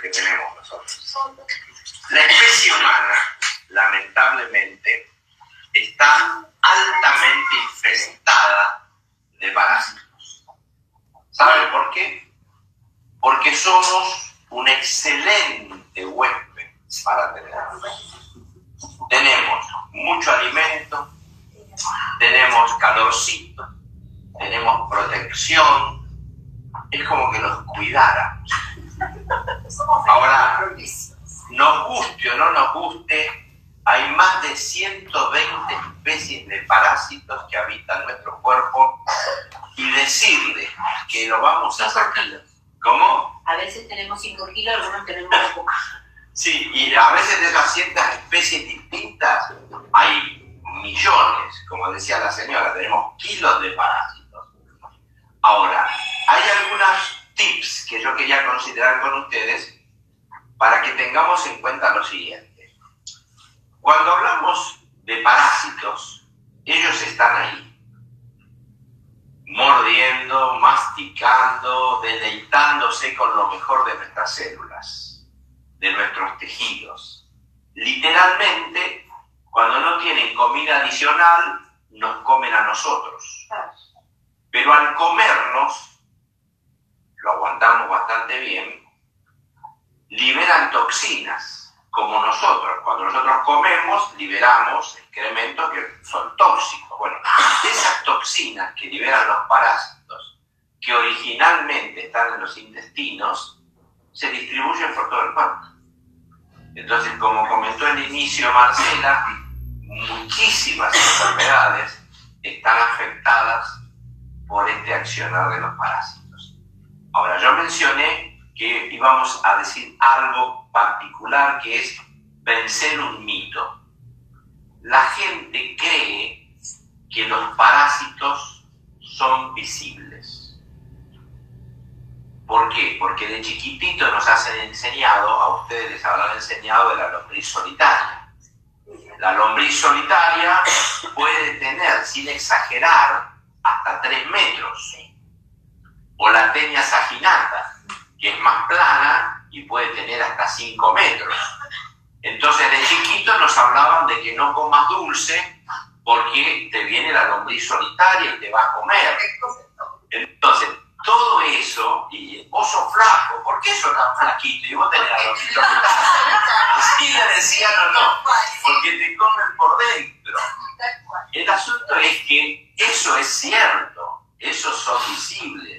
que tenemos nosotros. La especie humana, lamentablemente, está altamente infestada de parásitos. ¿Saben por qué? Porque somos un excelente huésped para tener. Tenemos mucho alimento, tenemos calorcito, tenemos protección, es como que nos cuidara. Ahora, nos guste o no nos guste, hay más de 120 especies de parásitos que habitan nuestro cuerpo y decirle que lo vamos a sacar. ¿Cómo? A veces tenemos 5 kilos, algunos tenemos poco. Sí, y a veces de 200 especies distintas hay millones, como decía la señora, tenemos kilos de parásitos. Ahora, hay algunos tips que yo quería considerar con ustedes para que tengamos en cuenta lo siguiente. Cuando hablamos de parásitos, ellos están ahí, mordiendo, masticando, deleitándose con lo mejor de nuestras células, de nuestros tejidos. Literalmente, cuando no tienen comida adicional, nos comen a nosotros. Pero al comernos, lo aguantamos bastante bien, liberan toxinas, como nosotros. Cuando nosotros comemos, liberamos excrementos que son tóxicos. Bueno, esas toxinas que liberan los parásitos, que originalmente están en los intestinos, se distribuyen por todo el cuerpo. Entonces, como comentó al inicio Marcela, muchísimas enfermedades están afectadas por este accionar de los parásitos. Ahora, yo mencioné que íbamos a decir algo particular que es vencer un mito. La gente cree que los parásitos son visibles. ¿Por qué? Porque de chiquitito nos hacen enseñado, a ustedes les habrán enseñado de la lombriz solitaria. La lombriz solitaria puede tener, sin exagerar, hasta 3 metros. O la teña saginata, que es más plana y puede tener hasta 5 metros. Entonces de chiquito nos hablaban de que no comas dulce porque te viene la lombriz solitaria y te va a comer. Entonces, todo eso, y vos sos flaco, ¿por qué sos tan flaquito? Y vos tenés la lombriz solitaria. Sí le decían o no, porque te comen por dentro. El asunto es que eso es cierto, esos son visibles.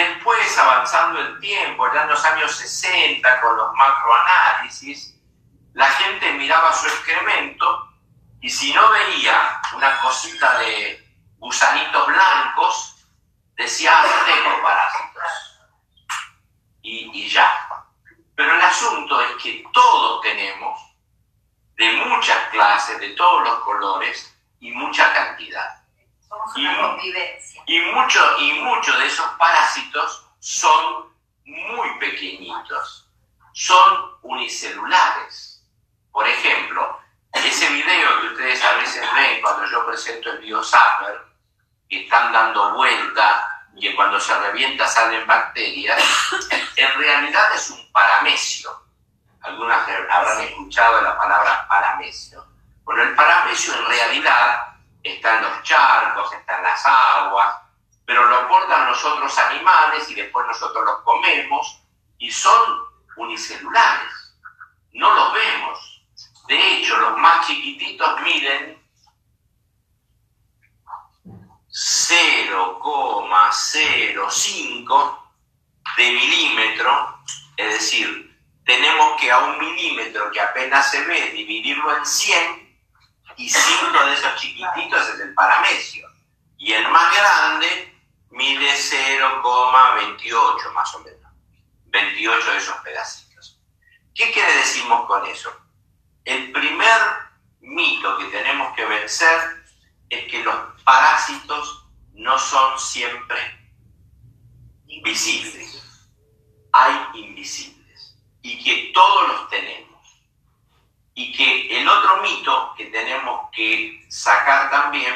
Después, avanzando el tiempo, ya en los años 60, con los macroanálisis, la gente miraba su excremento y si no veía una cosita de gusanitos blancos, decía, ah, tengo parásitos. Y, y ya. Pero el asunto es que todos tenemos, de muchas clases, de todos los colores y mucha cantidad. Somos Y- una convivencia. Y muchos y muchos de esos parásitos son muy pequeñitos, son unicelulares. Por ejemplo, ese video que ustedes a veces ven cuando yo presento el BioSapper, que están dando vuelta y que cuando se revienta salen bacterias, en realidad es un paramecio. Algunas habrán escuchado la palabra paramecio. Bueno, el paramecio en realidad está en los charcos, está en las aguas, pero lo aportan los otros animales y después nosotros los comemos y son unicelulares. No los vemos. De hecho, los más chiquititos miden 0,05 de milímetro, es decir, tenemos que a un milímetro que apenas se ve dividirlo en 100 y 5 de esos chiquititos es el paramecio. Y el más grande mide 0,28 más o menos. 28 de esos pedacitos. ¿Qué quiere decimos con eso? El primer mito que tenemos que vencer es que los parásitos no son siempre visibles. Hay invisibles. Y que todos los tenemos. Y que el otro mito que tenemos que sacar también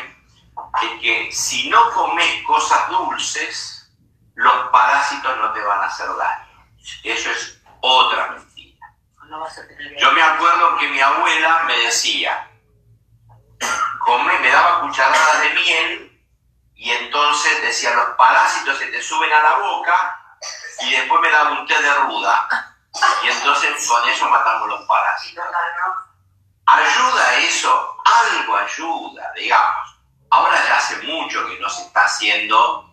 es que si no comes cosas dulces, los parásitos no te van a hacer daño. Eso es otra mentira. Yo me acuerdo que mi abuela me decía, come, me daba cucharadas de miel y entonces decía, los parásitos se te suben a la boca y después me daba un té de ruda y entonces con eso matamos los parásitos. ¿Ayuda eso? Algo ayuda, digamos. Ahora ya hace mucho que no se está haciendo,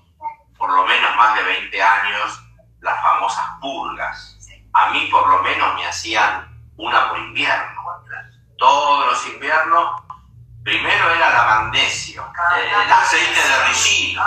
por lo menos más de 20 años, las famosas purgas. A mí por lo menos me hacían una por invierno. Todos los inviernos, primero era la magnesio, eh, el aceite de ricino.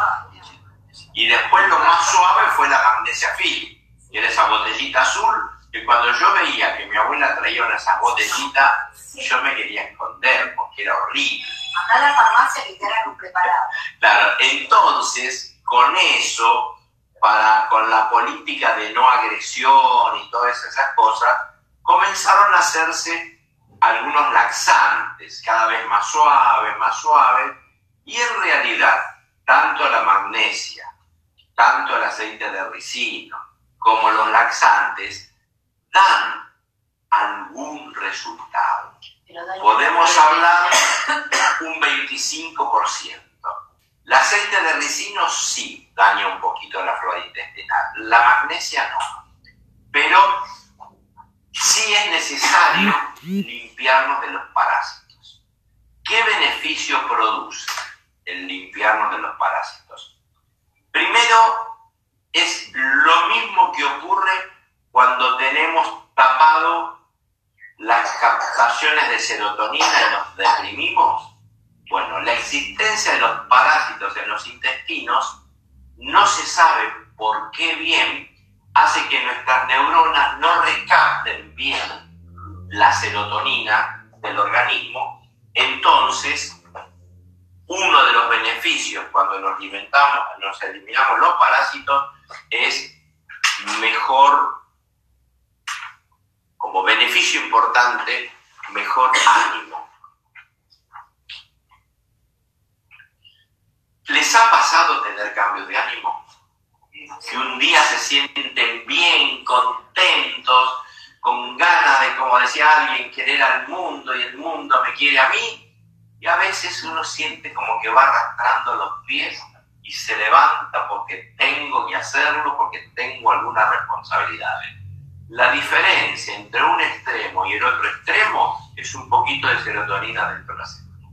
Y después lo más suave fue la magnesia fil, que era esa botellita azul, que cuando yo veía que mi abuela traía una esas botellitas, yo me quería esconder porque era horrible. Andá a la farmacia que te un preparado. Claro, entonces, con eso, para, con la política de no agresión y todas esas cosas, comenzaron a hacerse algunos laxantes, cada vez más suaves, más suaves, y en realidad, tanto la magnesia, tanto el aceite de ricino, como los laxantes, dan algún resultado. Podemos hablar un 25%. El aceite de ricino sí daña un poquito la flora intestinal, la magnesia no. Pero sí es necesario limpiarnos de los parásitos. ¿Qué beneficio produce el limpiarnos de los parásitos? Primero, es lo mismo que ocurre cuando tenemos tapado las captaciones de serotonina y nos deprimimos. Bueno, la existencia de los parásitos en los intestinos no se sabe por qué bien hace que nuestras neuronas no recapten bien la serotonina del organismo. Entonces, uno de los beneficios cuando nos alimentamos, nos eliminamos los parásitos es mejor, como beneficio importante, mejor ánimo. ¿Les ha pasado tener cambios de ánimo? Que un día se sienten bien, contentos, con ganas de, como decía alguien, querer al mundo y el mundo me quiere a mí. Y a veces uno siente como que va arrastrando los pies y se levanta porque tengo que hacerlo, porque tengo alguna responsabilidad. La diferencia entre un extremo y el otro extremo es un poquito de serotonina dentro de la célula.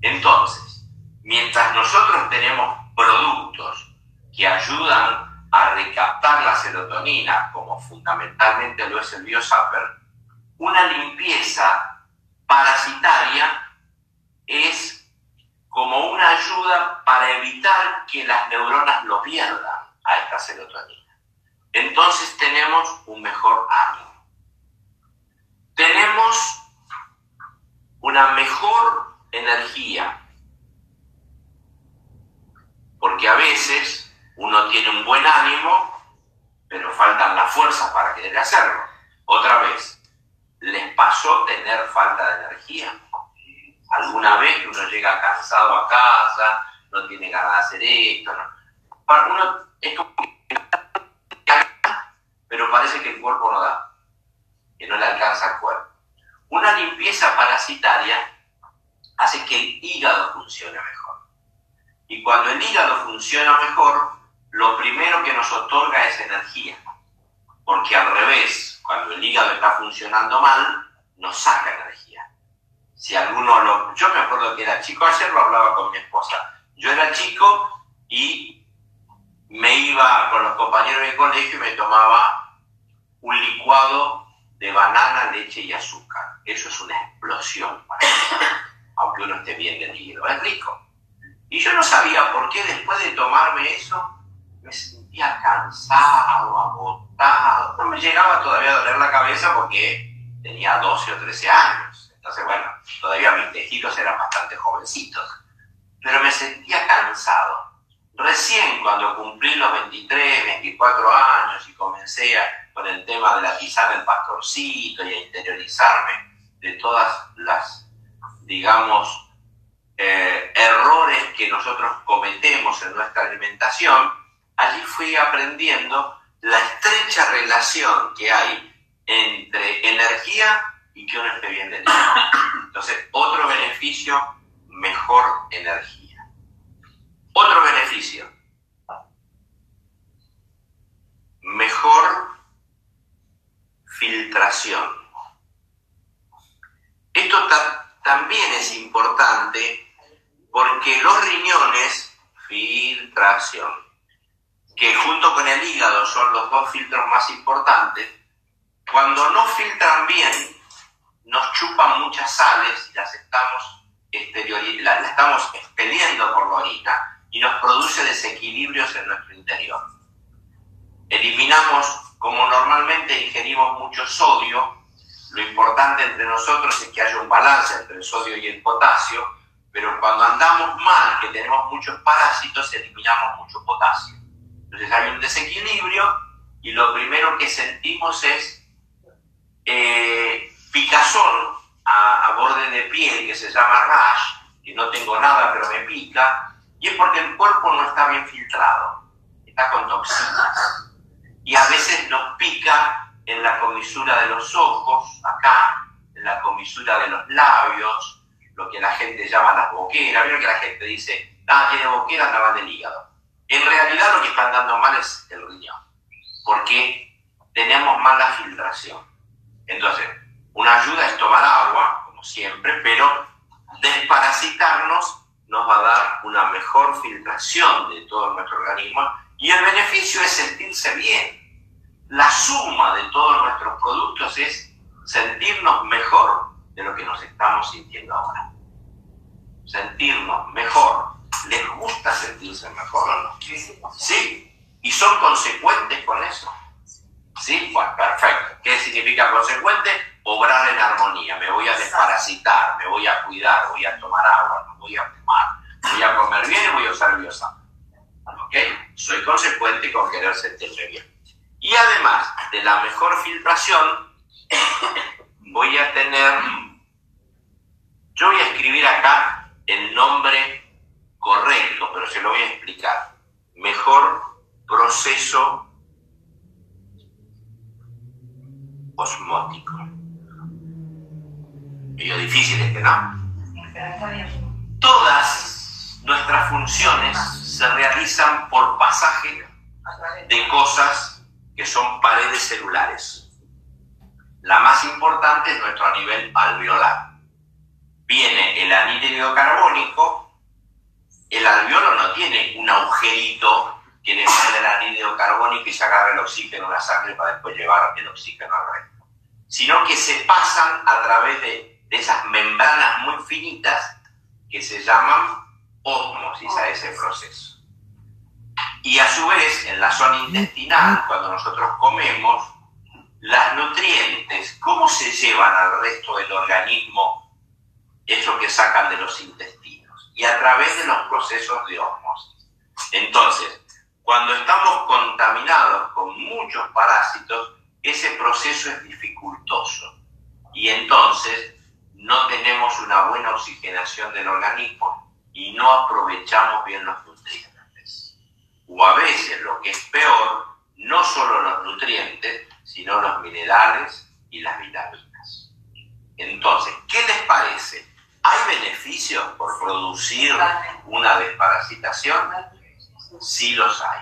Entonces, mientras nosotros tenemos productos que ayudan a recaptar la serotonina, como fundamentalmente lo es el Biosapper, una limpieza parasitaria es como una ayuda para evitar que las neuronas lo pierdan a esta serotonina. Entonces tenemos un mejor ánimo. Tenemos una mejor energía. Porque a veces uno tiene un buen ánimo, pero faltan las fuerzas para querer hacerlo. Otra vez, ¿les pasó tener falta de energía? alguna vez uno llega cansado a casa, no tiene ganas de hacer esto, pero parece que el cuerpo no da, que no le alcanza al cuerpo. Una limpieza parasitaria hace que el hígado funcione mejor. Y cuando el hígado funciona mejor, lo primero que nos otorga es energía. Porque al revés, cuando el hígado está funcionando mal, nos saca energía si alguno lo... Yo me acuerdo que era chico, ayer lo hablaba con mi esposa. Yo era chico y me iba con los compañeros de colegio y me tomaba un licuado de banana, leche y azúcar. Eso es una explosión para mí, aunque uno esté bien hígado. Es rico. Y yo no sabía por qué después de tomarme eso me sentía cansado, agotado. No me llegaba todavía a doler la cabeza porque tenía 12 o 13 años. Entonces, bueno, todavía mis tejidos eran bastante jovencitos, pero me sentía cansado. Recién cuando cumplí los 23, 24 años y comencé a, con el tema de la tisana del pastorcito y a interiorizarme de todas las, digamos, eh, errores que nosotros cometemos en nuestra alimentación, allí fui aprendiendo la estrecha relación que hay entre energía y que uno esté bien de Entonces, otro beneficio, mejor energía. Otro beneficio, mejor filtración. Esto también es importante porque los riñones, filtración, que junto con el hígado son los dos filtros más importantes, cuando no filtran bien, nos chupan muchas sales y las estamos, estamos expeliendo por la orina y nos produce desequilibrios en nuestro interior. Eliminamos, como normalmente ingerimos mucho sodio, lo importante entre nosotros es que haya un balance entre el sodio y el potasio, pero cuando andamos mal, que tenemos muchos parásitos, eliminamos mucho potasio. Entonces hay un desequilibrio y lo primero que sentimos es eh, picazón a, borde de piel que se llama rash, que no tengo nada pero me pica, y es porque el cuerpo no está bien filtrado, está con toxinas. Y a veces nos pica en la comisura de los ojos, acá, en la comisura de los labios, lo que la gente llama las boqueras. Vieron que la gente dice, ah, tiene boquera, andaba del hígado. En realidad lo que están dando mal es el riñón, porque tenemos mala filtración. Entonces, una ayuda es tomar agua, como siempre, pero desparasitarnos nos va a dar una mejor filtración de todo nuestro organismo y el beneficio es sentirse bien. La suma de todos nuestros productos es sentirnos mejor de lo que nos estamos sintiendo ahora. Sentirnos mejor. ¿Les gusta sentirse mejor o no? Sí. ¿Y son consecuentes con eso? ¿Sí? Bueno, perfecto. ¿Qué significa consecuente? Obrar en armonía. Me voy a desparasitar, me voy a cuidar, voy a tomar agua, voy a fumar, voy a comer bien y voy a usar biosa. ¿Ok? Soy consecuente con querer sentirme bien. Y además de la mejor filtración, voy a tener, yo voy a escribir acá el nombre correcto, pero se lo voy a explicar. Mejor proceso osmótico. Medio difícil este, ¿no? Todas nuestras funciones se realizan por pasaje de cosas que son paredes celulares. La más importante es nuestro nivel alveolar. Viene el anhídrido carbónico, el alveolo no tiene un agujerito que le mete el anhídrido carbónico y se agarra el oxígeno a la sangre para después llevar el oxígeno al resto, sino que se pasan a través de esas membranas muy finitas que se llaman osmosis a ese proceso. Y a su vez, en la zona intestinal, cuando nosotros comemos, las nutrientes, ¿cómo se llevan al resto del organismo eso que sacan de los intestinos? Y a través de los procesos de osmosis. Entonces, cuando estamos contaminados con muchos parásitos, ese proceso es dificultoso. Y entonces no tenemos una buena oxigenación del organismo y no aprovechamos bien los nutrientes. O a veces, lo que es peor, no solo los nutrientes, sino los minerales y las vitaminas. Entonces, ¿qué les parece? ¿Hay beneficios por producir una desparasitación? Sí los hay.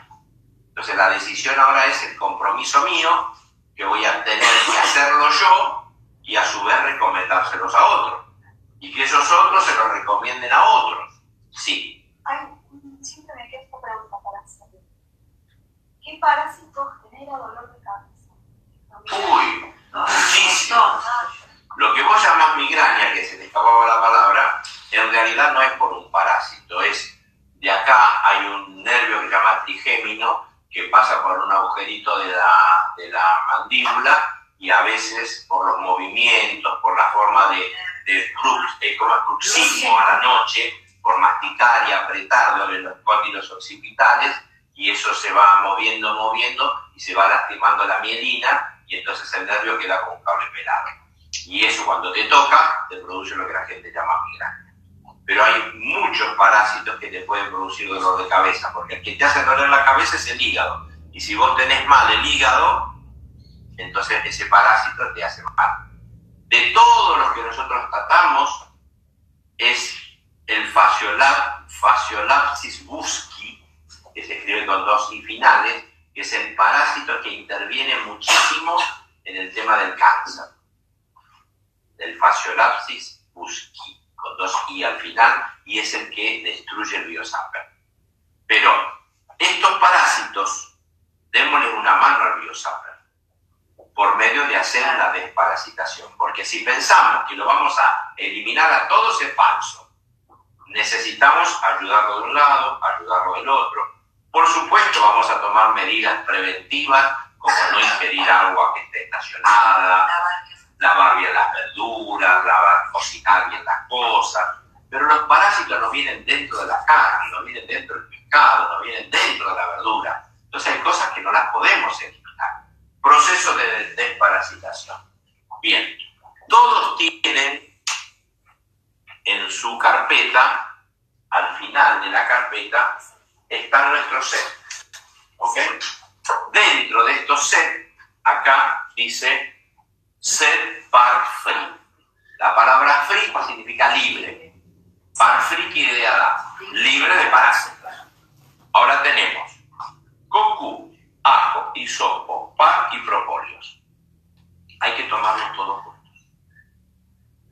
Entonces la decisión ahora es el compromiso mío, que voy a tener que hacerlo yo y a su vez recomendárselos a otros. Y que esos otros se los recomienden a otros. Sí. Ay, siempre me queda esta pregunta para hacer. ¿Qué parásito genera dolor de cabeza? Uy, muchísimo. Lo que vos llamás migraña, que se te escapaba la palabra, en realidad no es por un parásito, es de acá hay un nervio que se llama trigémino que pasa por un agujerito de la, de la mandíbula y a veces por los movimientos, por la forma de, de crux, como cruxismo a la noche, por masticar y apretar los cóndilos occipitales, y eso se va moviendo, moviendo, y se va lastimando la mielina, y entonces el nervio queda con un cable pelado. Y eso cuando te toca, te produce lo que la gente llama migraña. Pero hay muchos parásitos que te pueden producir dolor de cabeza, porque el que te hace dolor la cabeza es el hígado. Y si vos tenés mal el hígado, entonces ese parásito te hace mal. De todos los que nosotros tratamos, es el Fasciolab, Fasciolapsis busci, que se escribe con dos i finales, es el parásito que interviene muchísimo en el tema del cáncer. Del Fasciolapsis busci, con dos i al final, y es el que destruye el biosapper. Pero estos parásitos, démosle una mano al biosapper por medio de hacer la desparasitación. Porque si pensamos que lo vamos a eliminar a todos es falso. Necesitamos ayudarlo de un lado, ayudarlo del otro. Por supuesto, vamos a tomar medidas preventivas, como no ingerir agua que esté estacionada, lavar bien las verduras, lavar, cocinar bien las cosas. Pero los parásitos no vienen dentro de la carne, no vienen dentro del pescado, no vienen dentro de la verdura. Entonces hay cosas que no las podemos eliminar. Proceso de desparasitación. Bien, todos tienen en su carpeta, al final de la carpeta, están nuestros sets. ¿Ok? Dentro de estos sets, acá dice set par free. La palabra free significa libre. Par free quiere decir libre de parásitos. Ahora tenemos cocu, ajo, hisopo, par y propóleos. Hay que tomarlos todos juntos.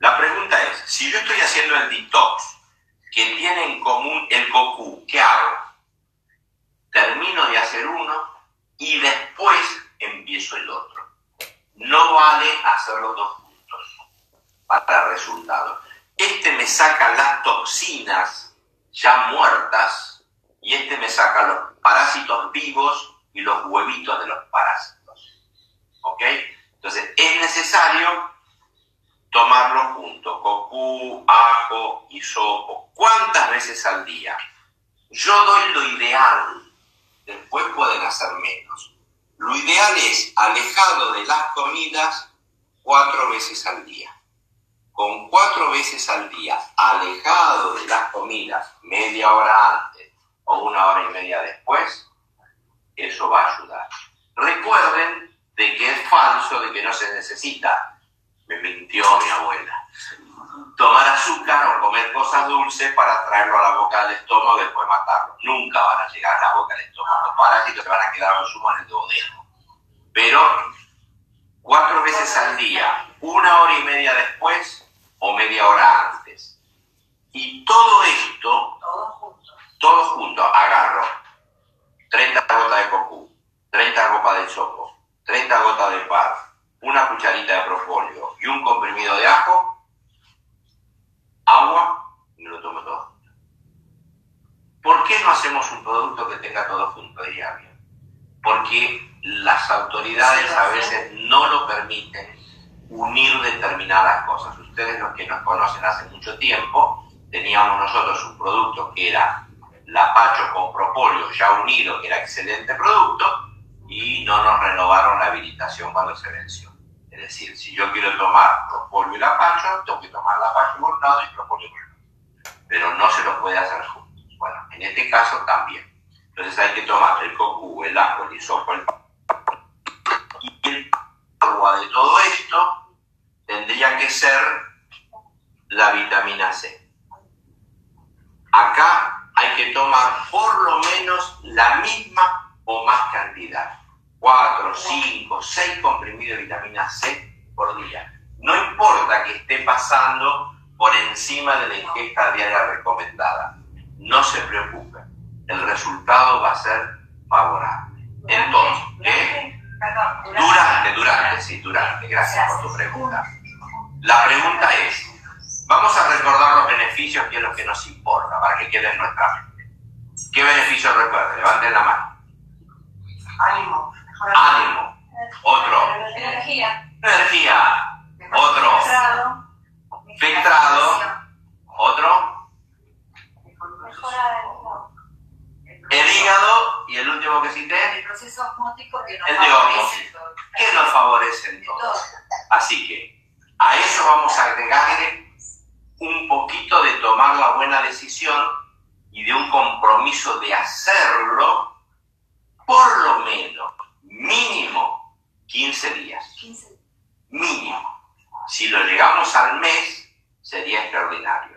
La pregunta es, si yo estoy haciendo el detox, que tiene en común el cocu, ¿qué hago? Termino de hacer uno y después empiezo el otro. No vale hacer los dos juntos para resultados. Este me saca las toxinas ya muertas y este me saca los parásitos vivos y los huevitos de los parásitos. ¿Ok? Entonces, es necesario tomarlo cocú, ajo, hisopo. ¿Cuántas veces al día? Yo doy lo ideal, después pueden hacer menos. Lo ideal es alejado de las comidas cuatro veces al día. Con cuatro veces al día, alejado de las comidas media hora antes o una hora y media después, eso va a ayudar. Recuerden de que es falso, de que no se necesita, me mintió mi abuela, tomar azúcar o comer cosas dulces para traerlo a la boca del estómago y después matarlo. Nunca van a llegar a la boca del estómago. Los parásitos se van a quedar en sumo en el duodeno. Pero cuatro veces al día, una hora y media después o media hora antes. Y todo esto, todos juntos, agarro 30 gotas de cocú, 30 gotas de sopo, 30 gotas de par, una cucharita de propóleo y un comprimido de ajo, agua y me lo tomo todo junto. ¿Por qué no hacemos un producto que tenga todo junto, diría bien? Porque las autoridades a veces no lo permiten unir determinadas cosas. Ustedes los que nos conocen hace mucho tiempo, teníamos nosotros un producto que era Lapacho con propóleo ya unido, que era excelente producto, y no nos renovaron la habilitación cuando se venció. Es decir, si yo quiero tomar propóleo y lapacho, tengo que tomar lapacho por un lado y propóleo por el otro. Pero no se lo puede hacer juntos. En este caso también. Entonces hay que tomar el cocu, el ajo, el hisopo, y el agua de todo esto tendría que ser la vitamina C. Acá hay que tomar por lo menos la misma o más cantidad. 4, 5, 6 comprimidos de vitamina C por día. No importa que esté pasando por encima de la ingesta diaria recomendada. No se preocupen. El resultado va a ser favorable. Entonces, ¿eh? Durante, durante, sí, durante. Gracias por tu pregunta. La pregunta es, vamos a recordar los beneficios que es lo que nos importa para que quede en nuestra mente. ¿Qué beneficios recuerden? Levanten la mano. Ánimo. Ánimo. Otro. Energía. Energía. Otro. Filtrado. Filtrado. Otro. El hígado. Y el último que cité, el proceso osmótico que nos El de favorece que nos favorecen todos. Todo. Así que a eso vamos a agregarle un poquito de tomar la buena decisión y de un compromiso de hacerlo por lo menos mínimo 15 días. 15 días. Mínimo. Si lo llegamos al mes, sería extraordinario.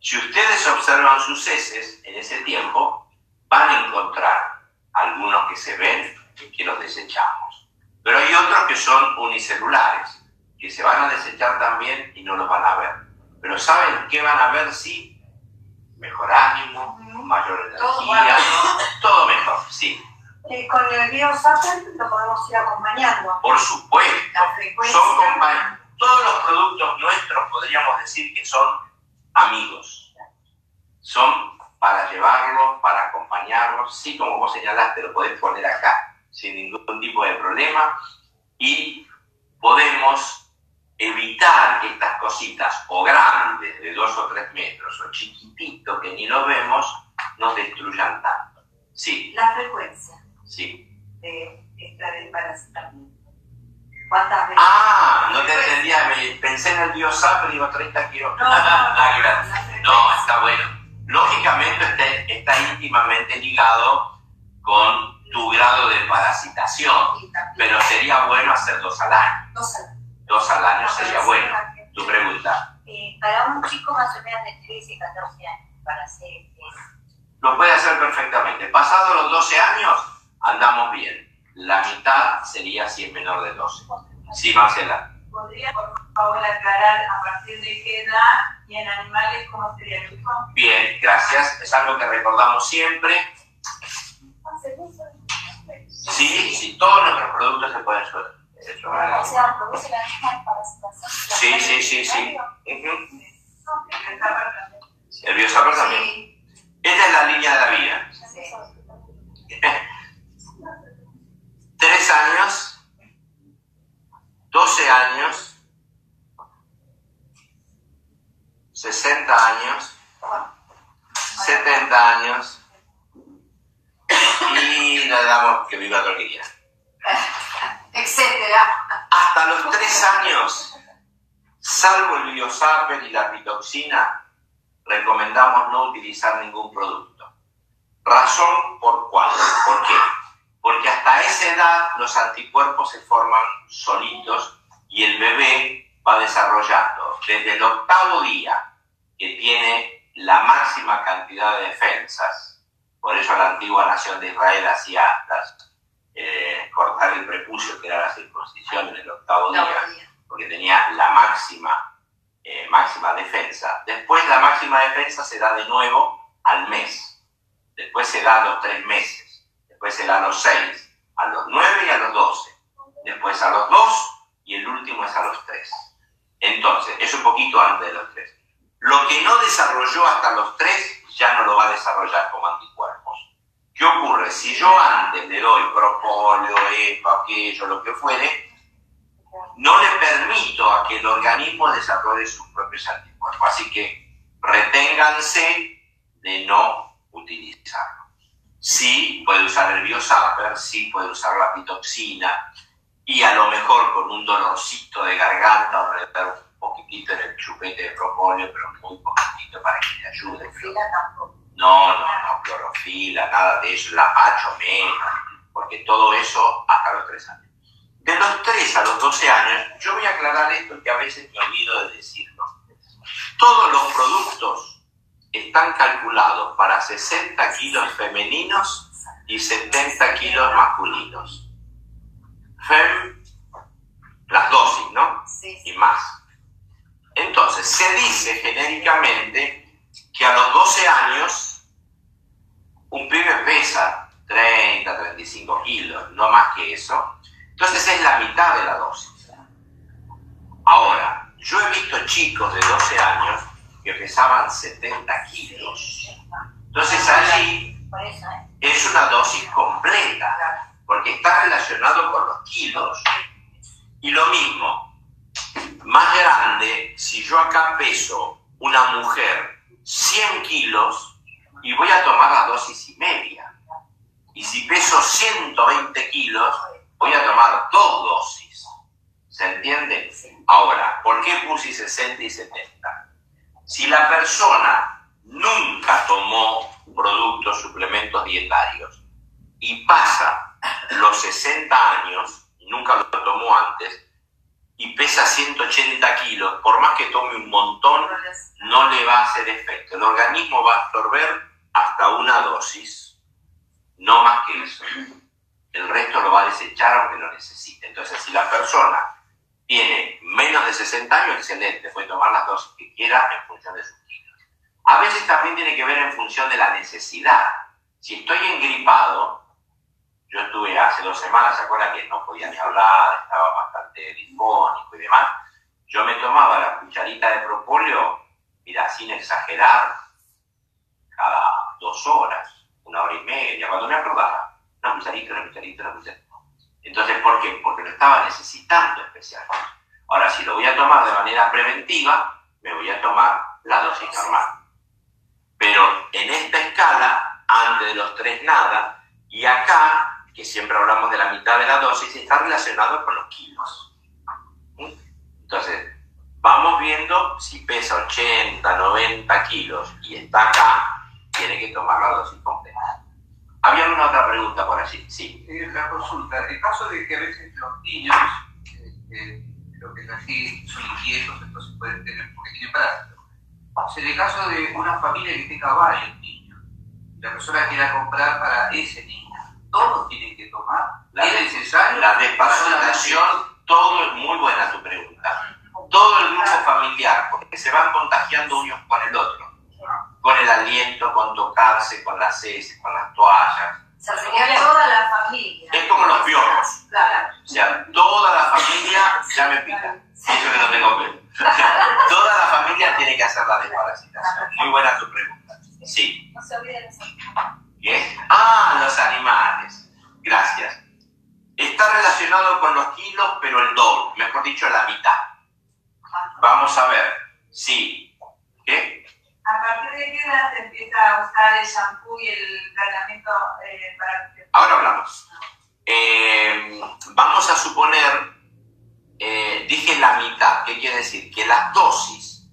Si ustedes observan sus heces en ese tiempo, van a encontrar algunos que se ven y que los desechamos. Pero hay otros que son unicelulares, que se van a desechar también y no los van a ver. Pero ¿saben qué van a ver? Sí, mejor ánimo, mayor Todo energía, todo mejor, sí. Eh, con el BioSapper lo podemos ir acompañando. Por supuesto. La frecuencia. Son todos los productos nuestros podríamos decir que son amigos. Son para llevarlos, para acompañarlos. Sí, como vos señalaste, lo podés poner acá sin ningún tipo de problema. Y podemos evitar que estas cositas, o grandes, de dos o tres metros, o chiquititos, que ni lo vemos, nos destruyan tanto. Sí, La frecuencia sí. de esta del paracetamol. Ah, no te entendía, me pensé en el biosap y digo 30 kilos. No, no, está bueno. Lógicamente está, está íntimamente ligado con tu grado de parasitación, Y pero sería bueno hacer dos al año. dos al- Dos al año sería bueno. Tu pregunta. Eh, para un chico más o menos de 13, 14 años, para hacer eh, Lo puede hacer perfectamente. Pasados los 12 años, andamos bien la mitad sería si es menor de 12. Sí, Marcela. ¿Podría, por favor, aclarar a partir de qué edad y en animales cómo sería el hijo? Bien, gracias. Es algo que recordamos siempre. Sí, sí, todos nuestros productos se pueden sueltar. O sea, produce la misma parasitación. Sí, sí, sí, sí. El biosapar también. Esta es la línea de la vía. 10 años, 12 años, 60 años, 70 años y le damos que viva tranquila. Etcétera. Hasta los 3 años, salvo el biosaper y la pitoxina, recomendamos no utilizar ningún producto. Razón por cuál, por qué. Porque hasta esa edad los anticuerpos se forman solitos y el bebé va desarrollando desde el octavo día que tiene la máxima cantidad de defensas. Por eso la antigua nación de Israel hacía las, eh, cortar el prepucio, que era la circuncisión en el octavo día porque tenía la máxima, eh, máxima defensa. Después la máxima defensa se da de nuevo al mes, después se da a los tres meses, después da a los seis, a los nueve y a los doce, después a los dos y el último es a los tres. Entonces, es un poquito antes de los tres. Lo que no desarrolló hasta los tres ya no lo va a desarrollar como anticuerpos. ¿Qué ocurre? Si yo antes le doy propóleo, esto, aquello, lo que fuere, no le permito a que el organismo desarrolle sus propios anticuerpos. Así que reténganse de no utilizarlo. Sí puede usar el biosapper, sí puede usar la pitoxina y a lo mejor con un dolorcito de garganta o un poquitito en el chupete de propóleo, pero muy poquitito para que le ayude. No, no, no, clorofila, nada de eso, la pacho menos, porque todo eso hasta los tres años. De los 3 a los 12 años, yo voy a aclarar esto que a veces me olvido de decirlo. Todos los productos están calculados para 60 kilos femeninos y 70 kilos masculinos. Fem, las dosis, ¿no? Sí, y más. Entonces, se dice genéricamente que a los 12 años un pibe pesa 30, 35 kilos, no más que eso. Entonces es la mitad de la dosis. Ahora, yo he visto chicos de 12 años que pesaban 70 kilos. Entonces allí es una dosis completa, porque está relacionado con los kilos. Y lo mismo, más grande, si yo acá peso una mujer 100 kilos y voy a tomar la dosis y media. Y si peso 120 kilos, voy a tomar dos dosis. ¿Se entiende? Ahora, ¿por qué puse 60 y 70? Si la persona nunca tomó productos, suplementos dietarios y pasa los 60 años, nunca lo tomó antes, y pesa 180 kilos, por más que tome un montón, no le va a hacer efecto. El organismo va a absorber hasta una dosis, no más que eso. El resto lo va a desechar aunque lo necesite. Entonces, si la persona tiene menos de 60 años, excelente, puede tomar las dosis que quiera en función de sus kilos. A veces también tiene que ver en función de la necesidad. Si estoy engripado, yo estuve hace dos semanas, ¿se acuerdan que no podía ni hablar, estaba bastante disfónico y demás? Yo me tomaba la cucharita de propóleo, mira, sin exagerar, cada dos horas, una hora y media, cuando me acordaba, una cucharita, una cucharita, una cucharita. Entonces, ¿por qué? Porque lo estaba necesitando especialmente. Ahora, si lo voy a tomar de manera preventiva, me voy a tomar la dosis normal. Pero en esta escala, antes de los tres nada, y acá, que siempre hablamos de la mitad de la dosis, está relacionado con los kilos. Entonces, vamos viendo si pesa 80, 90 kilos y está acá, tiene que tomar la dosis completa. ¿Había alguna otra pregunta por allí? Sí. Eh, la consulta, el caso de que a veces los niños, eh, lo que es así, son inquietos, entonces pueden tener, porque tienen parásitos. En el caso de una familia que tenga varios niños, la persona quiera comprar para ese niño, todos tienen que tomar, La ¿es necesario? La desparasitación, todo es muy buena tu pregunta. Todo el grupo familiar, porque se van contagiando unos con el otro. Con el aliento, con tocarse, con las heces, con las toallas. O sea, sería toda la familia. Es como los piojos. Claro. O sea, toda la familia ya me pica. Eso que no tengo pelo. toda la familia tiene que hacer la desparasitación. Muy buena tu pregunta. Sí. No se olviden de eso. ¿Qué? Ah, los animales. Gracias. Está relacionado con los kilos, pero el doble, mejor dicho, la mitad. Vamos a ver. Sí. ¿Qué? ¿A partir de qué edad se empieza a usar el shampoo y el tratamiento eh, para Ahora hablamos. Eh, vamos a suponer, eh, dije la mitad, ¿qué quiere decir? Que las dosis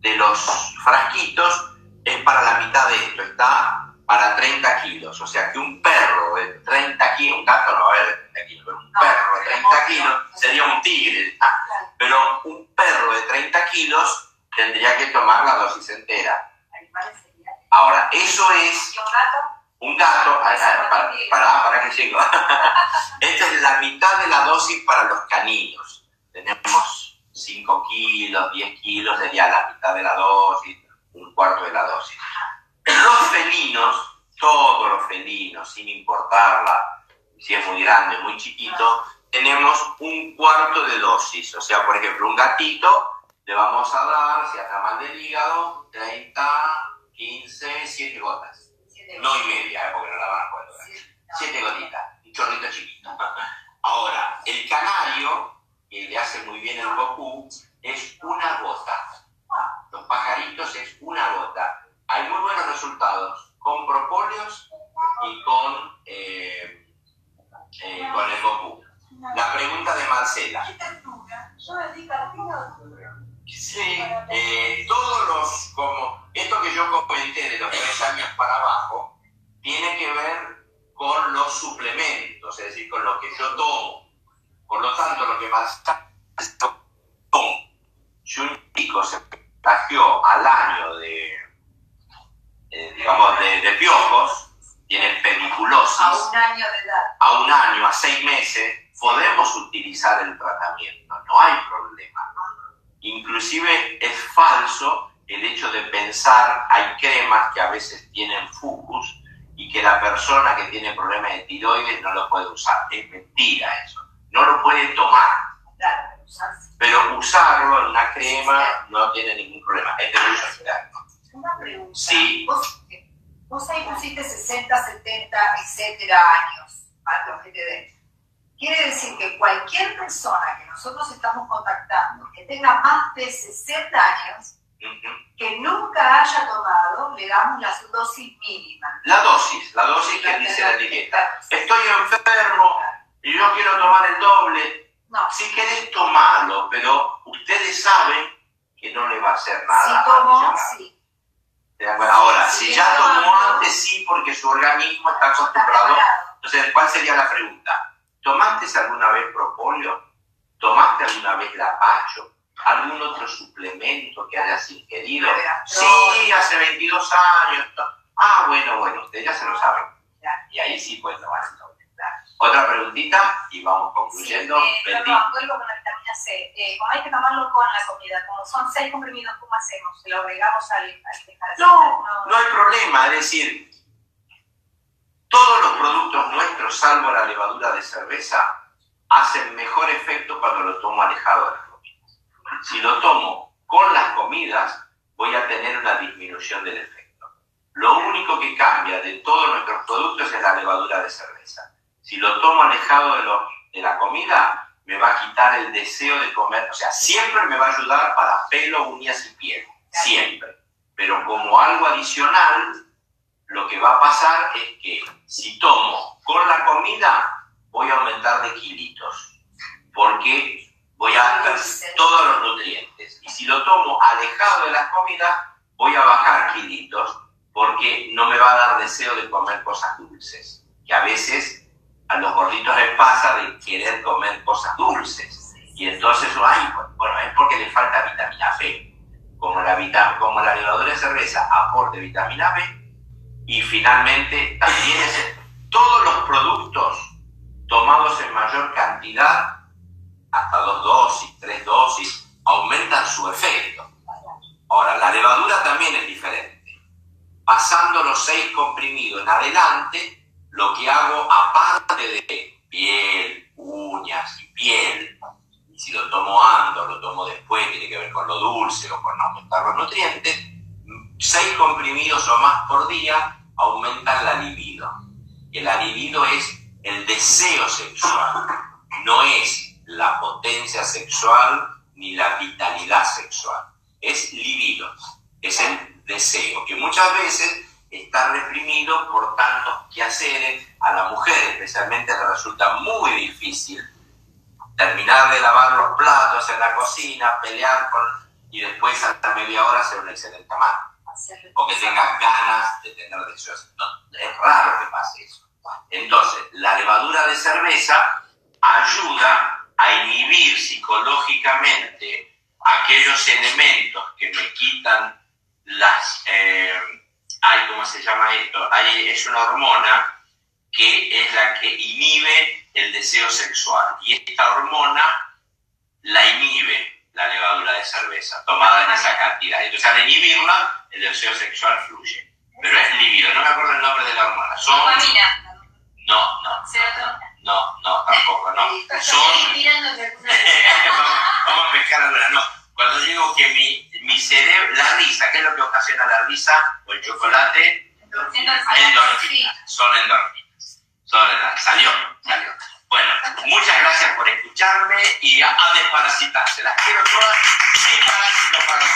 de los frasquitos es para la mitad de esto, está para 30 kilos, o sea que un perro de 30 kilos, un gato no va a haber de 30 kilos, pero un No, perro de pero 30 no, kilos sería un tigre, ah, pero un perro de 30 kilos tendría que tomar la dosis entera. Ahora, eso es ¿Y un gato? para, para, para que llego. Esta es la mitad de la dosis para los caninos. Tenemos 5 kilos, 10 kilos, sería la mitad de la dosis, un cuarto de la dosis. Los felinos, todos los felinos, sin importarla, si es muy grande, muy chiquito, tenemos un cuarto de dosis. O sea, por ejemplo, un gatito le vamos a dar, si anda mal del hígado, 30, 15, 7 gotas. Siete No y media, ¿eh? porque no la van a poder. Siete. Siete gotitas, un chorrito chiquito. Ahora, el canario, que le hace muy bien el Goku, es una gota. Los pajaritos es una gota. Hay muy buenos resultados con propóleos y con, eh, eh, con el Goku. La pregunta de Marcela. ¿Qué Sí, eh, todos los, como esto que yo comenté de los tres años para abajo, tiene que ver con los suplementos, es decir, con lo que yo tomo. Por lo tanto, lo que más si un chico se contagió al año de, eh, digamos, de, de piojos, tiene pediculosis, A un año de edad. a un año, a seis meses, podemos utilizar el tratamiento, no hay. Inclusive es falso el hecho de pensar, hay cremas que a veces tienen fucus y que la persona que tiene problemas de tiroides no lo puede usar. Es mentira eso. No lo puede tomar, pero usarlo en una crema no tiene ningún problema. Es de uso externo. Una pregunta. Sí. Vos, vos ahí pusiste 60, 70, etcétera años a los que te den. Quiere decir que cualquier persona que nosotros estamos contactando que tenga más de 60 años, que nunca haya tomado, le damos la dosis mínima. La dosis, la dosis que dice la etiqueta. Estoy enfermo y yo quiero tomar el doble. No, Si querés tomarlo, pero ustedes saben que no le va a hacer nada. si tomó, sí. Ahora, Si si ya tomó antes, sí, porque su organismo está acostumbrado. Entonces, ¿cuál sería la pregunta? ¿Tomaste alguna vez propóleo? ¿Tomaste alguna vez lapacho? ¿Algún otro suplemento que hayas ingerido? Sí, hace 22 años. Ah, bueno, bueno, ustedes ya se lo saben. Y ahí sí pueden tomar el doble. Otra preguntita y vamos concluyendo. Sí, eh, perdón, vuelvo con la vitamina C. Eh, como hay que tomarlo con la comida, como son seis comprimidos, ¿cómo hacemos? ¿Se lo agregamos al, al No, no hay problema. Es decir, todos los productos nuestros, salvo la levadura de cerveza, hacen mejor efecto cuando lo tomo alejado de las comidas. Si lo tomo con las comidas, voy a tener una disminución del efecto. Lo único que cambia de todos nuestros productos es la levadura de cerveza. Si lo tomo alejado de, de la comida, me va a quitar el deseo de comer. O sea, siempre me va a ayudar para pelo, uñas y piel. Siempre. Pero como algo adicional, lo que va a pasar es que si tomo con la comida, voy a aumentar de kilitos, porque voy a todos los nutrientes. Y si lo tomo alejado de las comidas, voy a bajar kilitos, porque no me va a dar deseo de comer cosas dulces, que a veces a los gorditos les pasa de querer comer cosas dulces. Y entonces, ay, bueno, es porque le falta vitamina B. Como la, como la levadura de cerveza aporte vitamina B, y finalmente, también es, todos los productos tomados en mayor cantidad, hasta dos dosis, tres dosis, aumentan su efecto. Ahora, la levadura también es diferente. Pasando los seis comprimidos en adelante, lo que hago aparte de piel, uñas y piel, si lo tomo ando, lo tomo después, tiene que ver con lo dulce o con aumentar los nutrientes, seis comprimidos o más por día aumentan la libido. Y la libido es el deseo sexual, no es la potencia sexual ni la vitalidad sexual, es libido, es el deseo, que muchas veces está reprimido por tantos quehaceres. A la mujer especialmente le resulta muy difícil terminar de lavar los platos en la cocina, pelear con y después hasta media hora hacer un excelente amante o que tenga ganas de tener deseos. es raro que pase eso. Entonces, la levadura de cerveza ayuda a inhibir psicológicamente aquellos elementos que me quitan las... Eh, ¿Cómo se llama esto? Hay, es una hormona que es la que inhibe el deseo sexual. Y esta hormona la inhibe la levadura de cerveza, tomada en esa cantidad. Entonces, al inhibirla, el deseo sexual fluye. Pero es lívido, no me acuerdo el nombre de la hormona. Son... No, no. No, no, tampoco, no. Son... vamos, a pescar alguna, no. Cuando digo que mi, mi cerebro, la risa, ¿qué es lo que ocasiona la risa o el chocolate? Endorfinas. Son endorfinas. Son endorfinas. Salió, salió. Bueno, muchas gracias por escucharme y a, desparasitarse. Las quiero todas sin parásitos para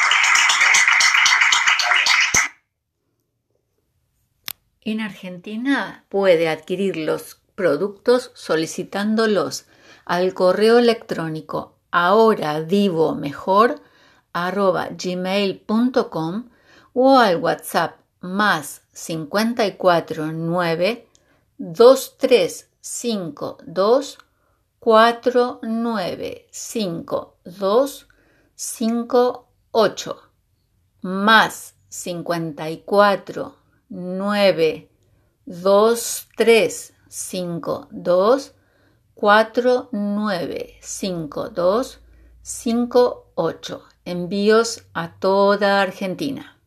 en Argentina puede adquirir los productos solicitándolos al correo electrónico ahora mejor o al WhatsApp más 549 2352 4952 58 más cincuenta y cuatro nueve dos tres cinco dos cuatro nueve cinco dos cinco ocho. Envíos a toda Argentina